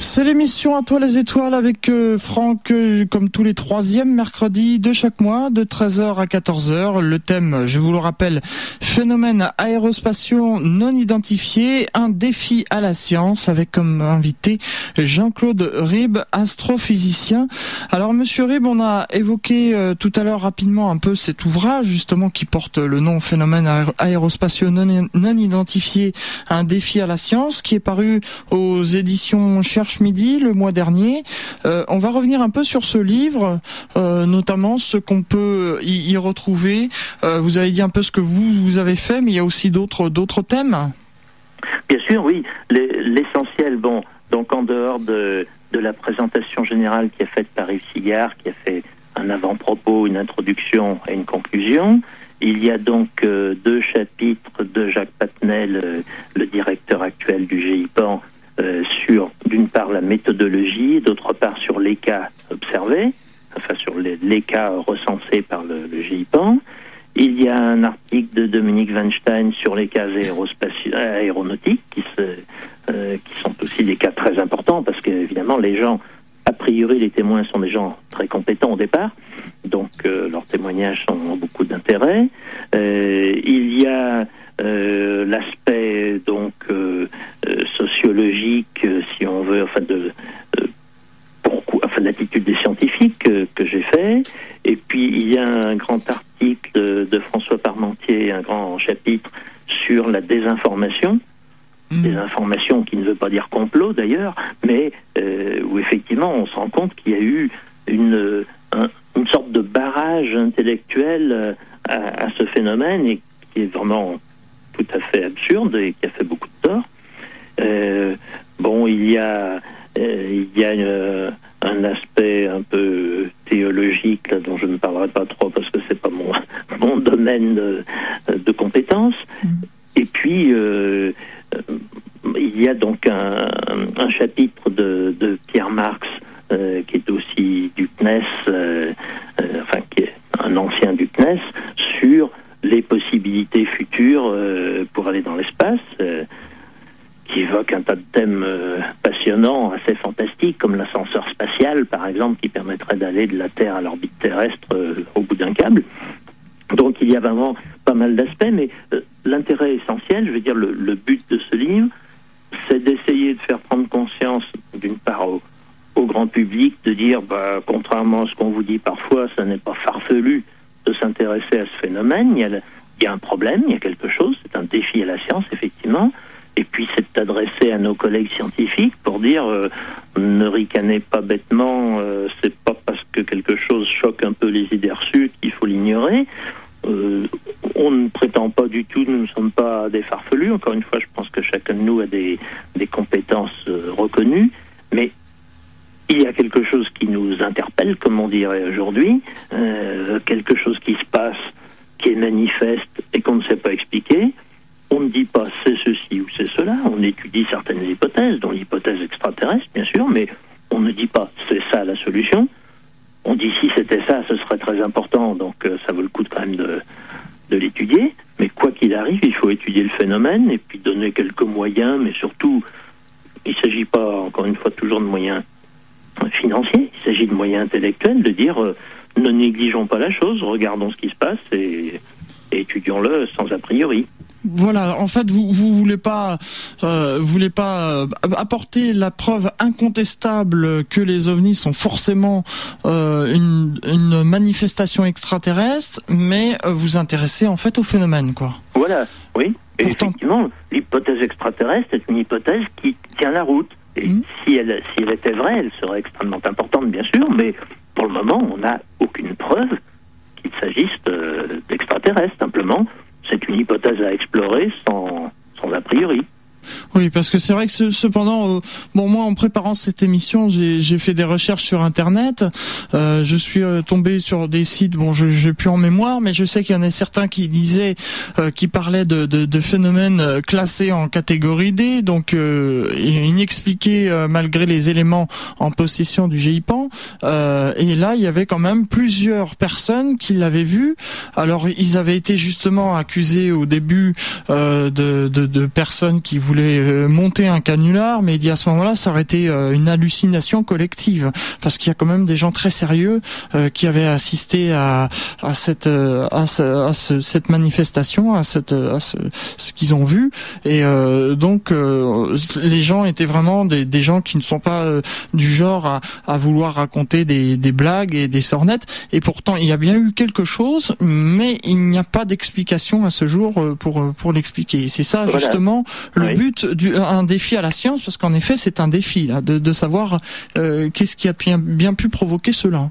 C'est l'émission à toi les étoiles avec euh, Franck euh, comme tous les troisièmes mercredis de chaque mois de 13h à 14h. Le thème, je vous le rappelle, phénomène aérospatiaux non identifié, un défi à la science avec comme invité Jean-Claude Rib, astrophysicien. Alors monsieur Rib, on a évoqué euh, tout à l'heure rapidement un peu cet ouvrage justement qui porte le nom phénomène aérospatiaux non, non identifié, un défi à la science qui est paru aux éditions Cherche Midi le mois dernier. Euh, on va revenir un peu sur ce livre, euh, notamment ce qu'on peut y, retrouver. Euh, vous avez dit un peu ce que vous, vous avez fait, mais il y a aussi d'autres thèmes. Bien sûr, oui. L'essentiel, bon, donc en dehors de, de la présentation générale qui est faite par Yves Sigard, qui a fait un avant-propos, une introduction et une conclusion, il y a donc deux chapitres de Jacques Patnel, le directeur actuel du GIPAN, euh, sur, d'une part, la méthodologie, d'autre part, sur les cas observés, enfin, sur les, cas recensés par le, le, GIPAN. Il y a un article de Dominique Weinstein sur les cas aéronautiques, qui, se, euh, qui sont aussi des cas très importants, parce qu'évidemment, les gens, a priori, les témoins sont des gens très compétents au départ, donc euh, leurs témoignages ont beaucoup d'intérêt. il y a euh, l'aspect donc euh, euh, sociologique, si on veut, enfin de pourquoi, enfin l'attitude des scientifiques que, j'ai fait. Et puis il y a un grand article de, François Parmentier, un grand chapitre sur la désinformation, Mm. des informations qui ne veut pas dire complot d'ailleurs, mais où effectivement on se rend compte qu'il y a eu une, un- une sorte de barrage intellectuel à, à ce phénomène et qui est vraiment tout à fait absurde et qui a fait beaucoup de tort. Euh, bon, il y a, euh, il y a euh, un aspect un peu théologique là, dont je ne parlerai pas trop parce que c'est pas mon, mon domaine de, de compétences. Mm. Et puis, il y a donc un, un chapitre de, de Pierre Marx qui est aussi du CNES, enfin qui est un ancien du CNES, sur les possibilités futures euh, pour aller dans l'espace, euh, qui évoque un tas de thèmes euh, passionnants, assez fantastiques, comme l'ascenseur spatial, par exemple, qui permettrait d'aller de la Terre à l'orbite terrestre au bout d'un câble. Donc il y a vraiment pas mal d'aspects, mais l'intérêt essentiel, je veux dire, le, but de ce livre, c'est d'essayer de faire prendre conscience, d'une part, au, au grand public, de dire, bah, contrairement à ce qu'on vous dit parfois, ça n'est pas farfelu de s'intéresser à ce phénomène. Il y, a, un problème, il y a quelque chose, c'est un défi à la science, effectivement. Et puis, c'est d'adresser à nos collègues scientifiques pour dire, euh, ne ricanez pas bêtement, euh, c'est pas parce que quelque chose choque un peu les idées reçues qu'il faut l'ignorer. Euh, on ne prétend pas du tout, nous ne sommes pas des farfelus. Encore une fois, je pense que chacun de nous a des, compétences reconnues, mais il y a quelque chose qui nous interpelle, comme on dirait aujourd'hui, euh, quelque chose qui se passe, qui est manifeste et qu'on ne sait pas expliquer. On ne dit pas c'est ceci ou c'est cela, on étudie certaines hypothèses, dont l'hypothèse extraterrestre, bien sûr, mais on ne dit pas c'est ça la solution. On dit si c'était ça, ce serait très important, donc euh, ça vaut le coup quand même de, de l'étudier. Mais quoi qu'il arrive, il faut étudier le phénomène et puis donner quelques moyens, mais surtout, il ne s'agit pas, encore une fois, toujours de moyens financiers, il s'agit de moyens intellectuels, de dire euh, ne négligeons pas la chose, regardons ce qui se passe et, et étudions-le sans a priori. Voilà, en fait, vous vous voulez pas, euh, voulez pas euh, apporter la preuve incontestable que les ovnis sont forcément euh, une, une manifestation extraterrestre, mais vous intéressez en fait au phénomène, quoi. Voilà, oui. Et Pourtant- effectivement, l'hypothèse extraterrestre est une hypothèse qui tient la route. Et Mhm. si, elle, si elle était vraie, elle serait extrêmement importante, bien sûr, mais pour le moment, on n'a aucune preuve qu'il s'agisse de- d'extraterrestres. Simplement, c'est une hypothèse à explorer sans, sans a priori. Oui, parce que c'est vrai que ce- cependant, euh, bon moi en préparant cette émission, j'ai fait des recherches sur Internet. Euh, je suis euh, tombé sur des sites, bon, je j'ai plus en mémoire, mais je sais qu'il y en a certains qui disaient, qui parlaient de, de, de phénomènes classés en catégorie D, donc euh, inexpliqués malgré les éléments en possession du GIPAN. Et là, il y avait quand même plusieurs personnes qui l'avaient vu. Alors, ils avaient été justement accusés au début de personnes qui voulaient euh, monter un canular, mais il dit à ce moment-là, ça aurait été euh, une hallucination collective, parce qu'il y a quand même des gens très sérieux euh, qui avaient assisté à, à cette à, ce- à ce- cette manifestation, à cette à ce, ce qu'ils ont vu, et donc les gens étaient vraiment des, des gens qui ne sont pas du genre à, à vouloir raconter des, des blagues et des sornettes, et pourtant il y a bien eu quelque chose, mais il n'y a pas d'explication à ce jour pour pour l'expliquer. C'est ça Voilà. justement le Oui. but du un défi à la science, parce qu'en effet c'est un défi de, savoir euh, qu'est-ce qui a bien, pu provoquer cela.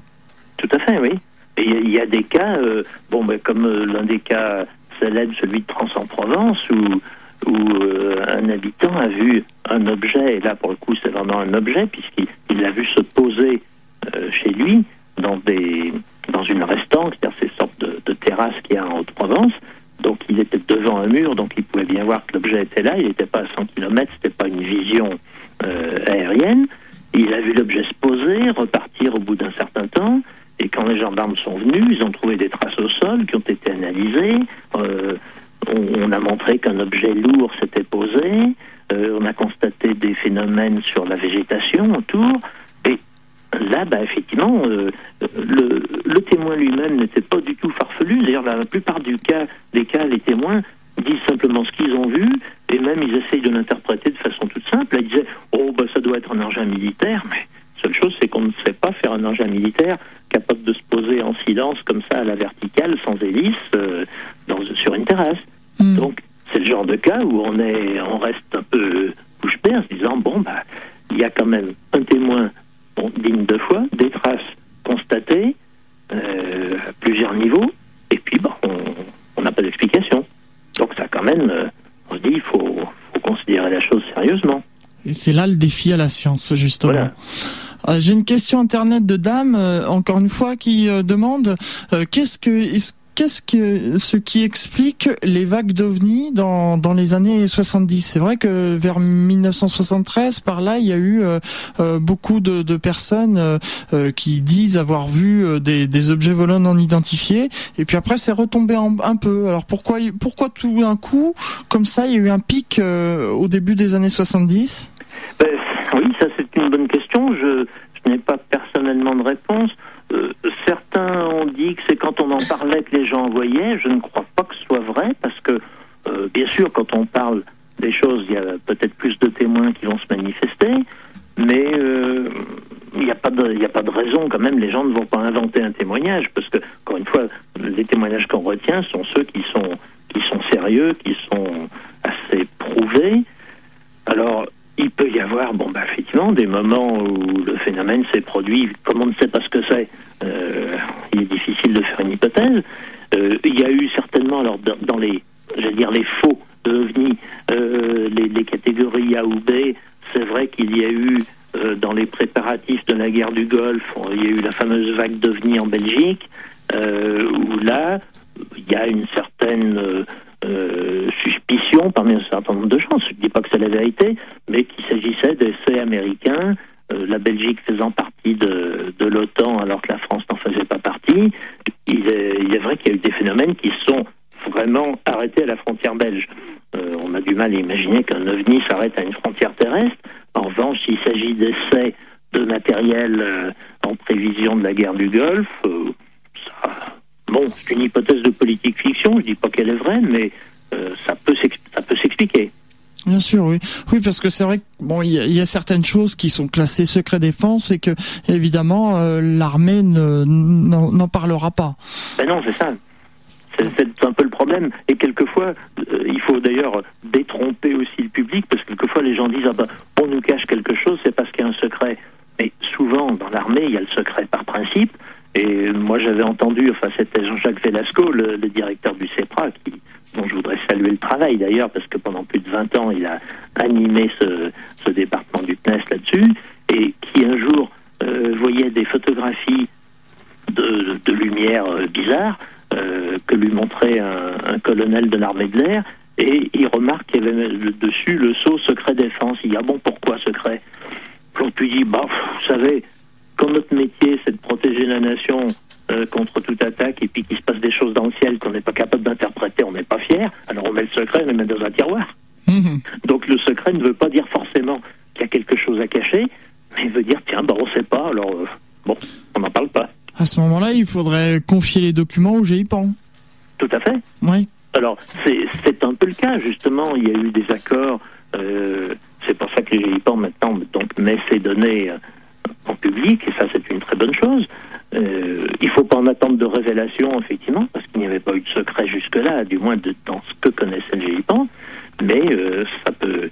Tout à fait, oui. Il y a- des cas, euh, bon, ben, comme euh, l'un des cas célèbres, celui de Trans-en-Provence, où, un habitant a vu un objet, et là pour le coup c'est vraiment un objet, puisqu'il il l'a vu se poser chez lui dans une restante, c'est-à-dire ces sortes de, de terrasses qu'il y a en Haute-Provence. Donc il était devant un mur, donc il pouvait bien voir que l'objet était là, il n'était pas à 100 km, c'était pas une vision euh, aérienne. Il a vu l'objet se poser, repartir au bout d'un certain temps, et quand les gendarmes sont venus, ils ont trouvé des traces au sol qui ont été analysées. Euh, on, on a montré qu'un objet lourd s'était posé. Euh, on a constaté des phénomènes sur la végétation autour. Là, bah, effectivement, euh, le, le témoin lui-même n'était pas du tout farfelu. D'ailleurs, la plupart du cas, des cas, les témoins disent simplement ce qu'ils ont vu, et même ils essayent de l'interpréter de façon toute simple. Là, ils disaient, oh, bah, ça doit être un engin militaire, mais seule chose, c'est qu'on ne sait pas faire un engin militaire capable de se poser en silence comme ça à la verticale, sans hélice, euh, dans, sur une terrasse. Hmm. Donc, c'est le genre de cas où on est, on reste un peu bouche bée en se disant bon bah il y a quand même un témoin digne de foi, des traces constatées euh, à plusieurs niveaux, et puis bah, on n'a pas d'explication. Donc ça quand même, euh, on se dit il faut, faut considérer la chose sérieusement. Et c'est là le défi à la science justement. Euh, j'ai une question internet de dame, encore une fois, qui demande qu'est-ce que qu'est-ce que ce qui explique les vagues d'ovnis dans, dans les années 70 C'est vrai que vers 1973, par là, il y a eu euh, euh, beaucoup de, personnes euh, qui disent avoir vu des, objets volants non identifiés, et puis après c'est retombé un peu. Alors pourquoi pourquoi tout d'un coup, comme ça, il y a eu un pic au début des années 70 ben, Oui, ça c'est une bonne question. Je n'ai pas personnellement de réponse. Euh, certains ont dit que c'est quand on en parlait que les gens voyaient. Je ne crois pas que ce soit vrai parce que, euh, bien sûr, quand on parle des choses, il y a peut-être plus de témoins qui vont se manifester, mais euh, il n'y a, pas de, a pas de raison quand même. Les gens ne vont pas inventer un témoignage parce que, encore une fois, les témoignages qu'on retient sont ceux qui sont, qui sont sérieux, qui sont assez prouvés. Alors, il peut y avoir, bon, bah, effectivement, des moments où le phénomène s'est produit, comme on ne sait pas ce que c'est, euh, il est difficile de faire une hypothèse. Euh, il y a eu certainement, alors, dans, les, j'allais dire, les faux ovnis, euh, les, les, catégories A ou B, c'est vrai qu'il y a eu, dans les préparatifs de la guerre du Golfe, il y a eu la fameuse vague d'ovnis en Belgique, où là, il y a une certaine euh, suspicion parmi un certain nombre de gens. Je ne dis pas que c'est la vérité, mais qu'il s'agissait d'essais américains, euh, la Belgique faisant partie de, l'OTAN alors que la France n'en faisait pas partie. Il est, vrai qu'il y a eu des phénomènes qui sont vraiment arrêtés à la frontière belge. Euh, on a du mal à imaginer qu'un ovni s'arrête à une frontière terrestre. En revanche, s'il s'agit d'essais de matériel en prévision de la guerre du Golfe, Bon, c'est une hypothèse de politique fiction, je dis pas qu'elle est vraie, mais euh, ça peut s'expliquer. Bien sûr, oui, oui, parce que c'est vrai que bon, il y, a certaines choses qui sont classées secret défense et que évidemment euh, l'armée n'en parlera pas. Ben non, c'est ça. C'est un peu le problème. Et quelquefois, euh, il faut d'ailleurs détromper aussi le public, parce que quelquefois les gens disent ah ben, on nous cache quelque chose, c'est parce qu'il y a un secret. Mais souvent, dans l'armée, il y a le secret par principe. Et moi, j'avais entendu, enfin, c'était Jean-Jacques Velasco, le, directeur du CEPRA, qui, dont je voudrais saluer le travail d'ailleurs, parce que pendant plus de 20 ans, il a animé ce, département du CNES là-dessus, et qui un jour euh, voyait des photographies de, lumière euh, bizarres euh, que lui montrait un, colonel de l'armée de l'air, et il remarque qu'il y avait dessus le sceau secret défense. Il dit Ah bon, pourquoi secret? L'autre lui dit Bah, vous savez, quand notre métier, c'est de protéger la nation euh, contre toute attaque et puis qu'il se passe des choses dans le ciel qu'on n'est pas capable d'interpréter, on n'est pas fier, alors on met le secret, on le met dans un tiroir. Mhm. Donc le secret ne veut pas dire forcément qu'il y a quelque chose à cacher, mais il veut dire, tiens, bah, on ne sait pas, alors euh, bon, on n'en parle pas. À ce moment-là, il faudrait confier les documents au GIPAN. Tout à fait. Oui. Alors, c'est un peu le cas, justement. Il y a eu des accords. Euh, c'est pour ça que le GIPAN, maintenant, donc, met ces données public, et ça c'est une très bonne chose. Euh, il ne faut pas en attendre de révélation, effectivement, parce qu'il n'y avait pas eu de secret jusque-là, du moins dans ce que connaissait le GIPAN, mais euh, ça peut,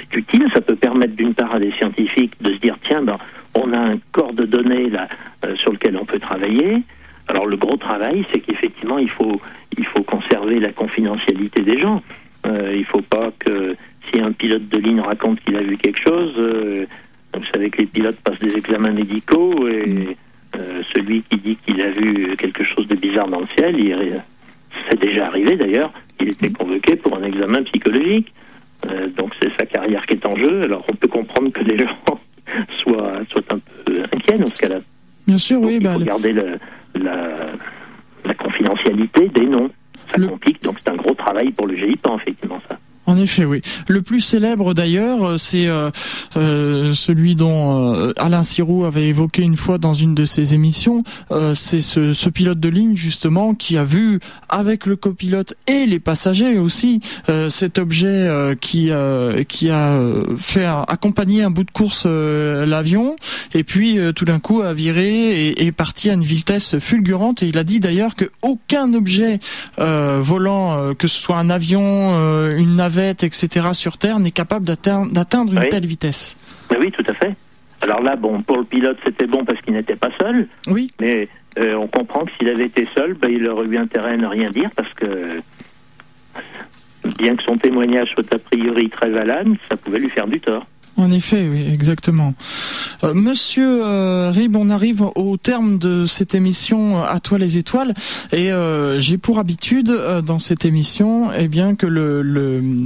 c'est utile, ça peut permettre d'une part à des scientifiques de se dire, tiens, ben, on a un corps de données là euh, sur lequel on peut travailler. Alors le gros travail, c'est qu'effectivement, il faut, il faut conserver la confidentialité des gens. il ne faut pas que si un pilote de ligne raconte qu'il a vu quelque chose, vous savez que les pilotes passent des examens médicaux et euh, celui qui dit qu'il a vu quelque chose de bizarre dans le ciel, c'est déjà arrivé d'ailleurs, il était convoqué pour un examen psychologique. Euh, donc c'est sa carrière qui est en jeu. Alors on peut comprendre que les gens soient, soient un peu inquiets dans ce cas-là. Bien sûr, oui. Il bah, faut garder la, confidentialité des noms. Ça complique, donc c'est un gros travail pour le GIPAN, effectivement, ça. En effet, oui. Le plus célèbre d'ailleurs, c'est euh, euh, celui dont euh, Alain Sirou avait évoqué une fois dans une de ses émissions. c'est ce, pilote de ligne justement qui a vu avec le copilote et les passagers aussi cet objet qui qui a fait accompagner un bout de course l'avion et puis tout d'un coup a viré et est parti à une vitesse fulgurante. Et il a dit d'ailleurs que aucun objet volant, que ce soit un avion, une navette etc. sur Terre n'est capable d'atteindre une telle vitesse. oui, tout à fait. Alors là, bon, pour le pilote, c'était bon parce qu'il n'était pas seul. Oui. Mais euh, on comprend que s'il avait été seul, ben, il aurait eu intérêt à ne rien dire parce que, bien que son témoignage soit a priori très valable, ça pouvait lui faire du tort. En effet, oui, exactement. Euh, Monsieur euh, Rib, on arrive au terme de cette émission À toi les étoiles, et euh, j'ai pour habitude dans cette émission, eh bien que le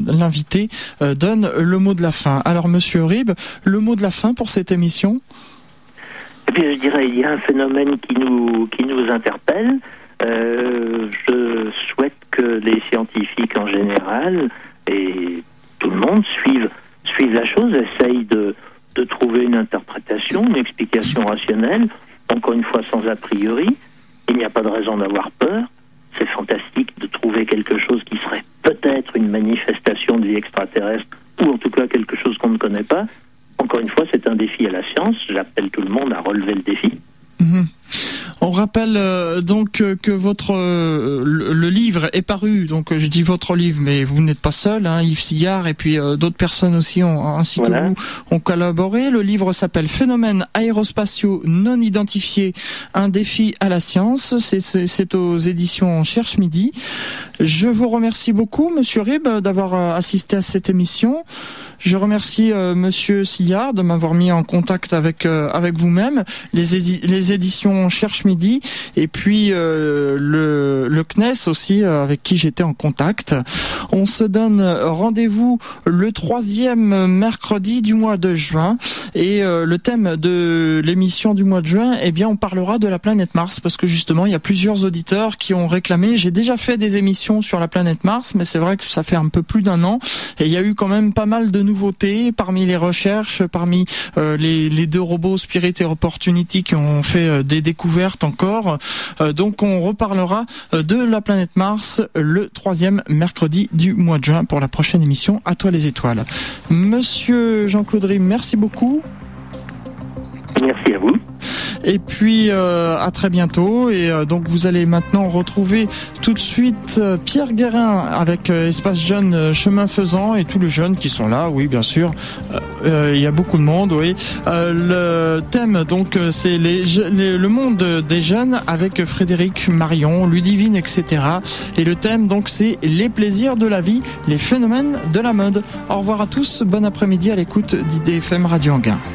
l'invité donne le mot de la fin. Alors, Monsieur Rib, le mot de la fin pour cette émission? Eh bien, je dirais, il y a un phénomène qui nous qui nous interpelle. je souhaite que les scientifiques en général et tout le monde suivent suivent la chose, essayent de, de trouver une interprétation, une explication rationnelle, encore une fois sans a priori. Il n'y a pas de raison d'avoir peur. C'est fantastique de trouver quelque chose qui serait peut-être une manifestation de vie extraterrestre, ou en tout cas quelque chose qu'on ne connaît pas. Encore une fois, c'est un défi à la science. J'appelle tout le monde à relever le défi. Mhm. On rappelle euh, donc euh, que votre euh, le, livre est paru. Donc je dis votre livre, mais vous n'êtes pas seul. Hein, Yves Sigard et puis d'autres personnes aussi ont, ainsi que vous ont collaboré. Le livre s'appelle Phénomènes aérospatiaux non identifiés, un défi à la science. C'est aux éditions Cherche Midi. Je vous remercie beaucoup, Monsieur Rib, d'avoir assisté à cette émission. Je remercie euh, Monsieur Sillard de m'avoir mis en contact avec euh, avec vous-même, les, les éditions Cherche Midi, et puis euh, le, le CNES aussi avec qui j'étais en contact. On se donne rendez-vous le troisième mercredi du mois de juin, et le thème de l'émission du mois de juin, eh bien, on parlera de la planète Mars parce que justement, il y a plusieurs auditeurs qui ont réclamé. J'ai déjà fait des émissions sur la planète Mars, mais c'est vrai que ça fait un peu plus d'un an, et il y a eu quand même pas mal de parmi les recherches, parmi euh, les, deux robots Spirit et Opportunity qui ont fait euh, des découvertes encore. Euh, donc on reparlera de la planète Mars le troisième mercredi du mois de juin pour la prochaine émission À toi les étoiles. Monsieur Jean-Claude merci beaucoup. Merci à vous. Et puis euh, à très bientôt. Et euh, donc vous allez maintenant retrouver tout de suite euh, Pierre Guérin avec Espace Jeune Chemin Faisant et tous les jeunes qui sont là. Oui, bien sûr. Il y a beaucoup de monde. Oui. le thème donc c'est le monde des jeunes avec Frédéric Marion, Ludivine, etc. Et le thème donc c'est les plaisirs de la vie, les phénomènes de la mode. Au revoir à tous. Bon après-midi à l'écoute d'IDFM Radio Anguin.